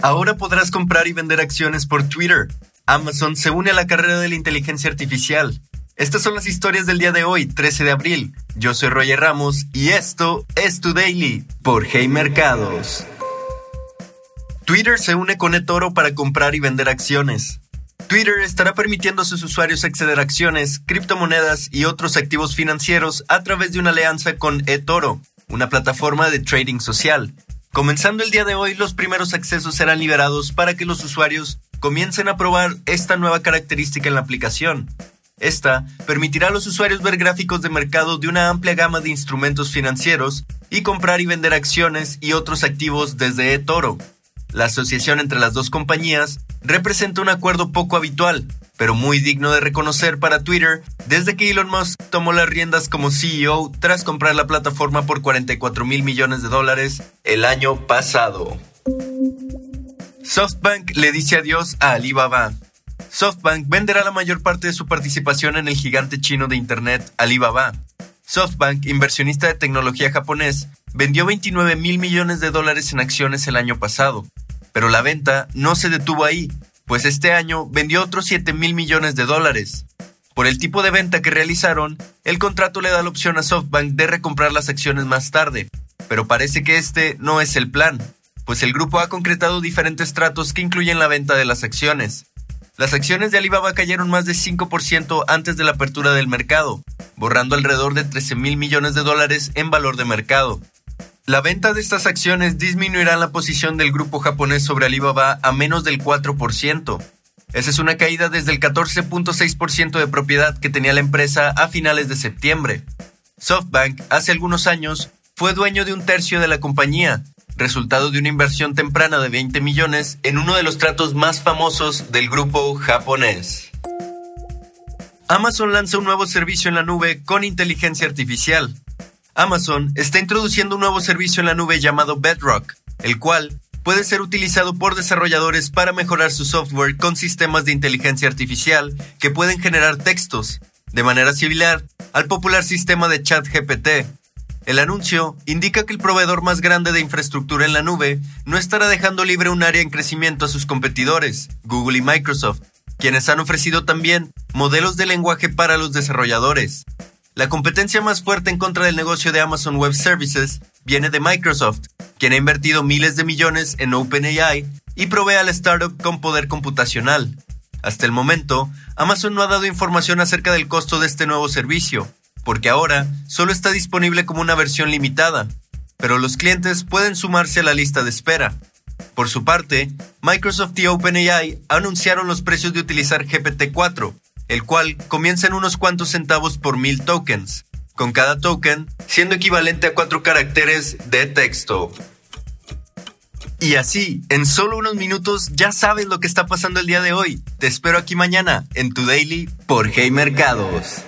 Ahora podrás comprar y vender acciones por Twitter. Amazon se une a la carrera de la inteligencia artificial. Estas son las historias del día de hoy, 13 de abril. Yo soy Roger Ramos y esto es Tu Daily por Hey Mercados. Twitter se une con eToro para comprar y vender acciones. Twitter estará permitiendo a sus usuarios acceder a acciones, criptomonedas y otros activos financieros a través de una alianza con eToro, una plataforma de trading social. Comenzando el día de hoy, los primeros accesos serán liberados para que los usuarios comiencen a probar esta nueva característica en la aplicación. Esta permitirá a los usuarios ver gráficos de mercado de una amplia gama de instrumentos financieros y comprar y vender acciones y otros activos desde eToro. La asociación entre las dos compañías representa un acuerdo poco habitual, pero muy digno de reconocer para Twitter desde que Elon Musk tomó las riendas como CEO tras comprar la plataforma por 44 mil millones de dólares el año pasado. SoftBank le dice adiós a Alibaba. SoftBank venderá la mayor parte de su participación en el gigante chino de Internet Alibaba. SoftBank, inversionista de tecnología japonés, vendió 29 mil millones de dólares en acciones el año pasado, pero la venta no se detuvo ahí pues este año vendió otros 7 mil millones de dólares. Por el tipo de venta que realizaron, el contrato le da la opción a SoftBank de recomprar las acciones más tarde, pero parece que este no es el plan, pues el grupo ha concretado diferentes tratos que incluyen la venta de las acciones. Las acciones de Alibaba cayeron más de 5% antes de la apertura del mercado, borrando alrededor de 13 mil millones de dólares en valor de mercado. La venta de estas acciones disminuirá la posición del grupo japonés sobre Alibaba a menos del 4%. Esa es una caída desde el 14.6% de propiedad que tenía la empresa a finales de septiembre. SoftBank, hace algunos años, fue dueño de un tercio de la compañía, resultado de una inversión temprana de 20 millones en uno de los tratos más famosos del grupo japonés. Amazon lanza un nuevo servicio en la nube con inteligencia artificial. Amazon está introduciendo un nuevo servicio en la nube llamado Bedrock, el cual puede ser utilizado por desarrolladores para mejorar su software con sistemas de inteligencia artificial que pueden generar textos, de manera similar al popular sistema de ChatGPT. El anuncio indica que el proveedor más grande de infraestructura en la nube no estará dejando libre un área en crecimiento a sus competidores, Google y Microsoft, quienes han ofrecido también modelos de lenguaje para los desarrolladores. La competencia más fuerte en contra del negocio de Amazon Web Services viene de Microsoft, quien ha invertido miles de millones en OpenAI y provee a la startup con poder computacional. Hasta el momento, Amazon no ha dado información acerca del costo de este nuevo servicio, porque ahora solo está disponible como una versión limitada, pero los clientes pueden sumarse a la lista de espera. Por su parte, Microsoft y OpenAI anunciaron los precios de utilizar GPT-4, el cual comienza en unos cuantos centavos por mil tokens, con cada token siendo equivalente a cuatro caracteres de texto. Y así, en solo unos minutos ya sabes lo que está pasando el día de hoy. Te espero aquí mañana en tu daily por Hey Mercados.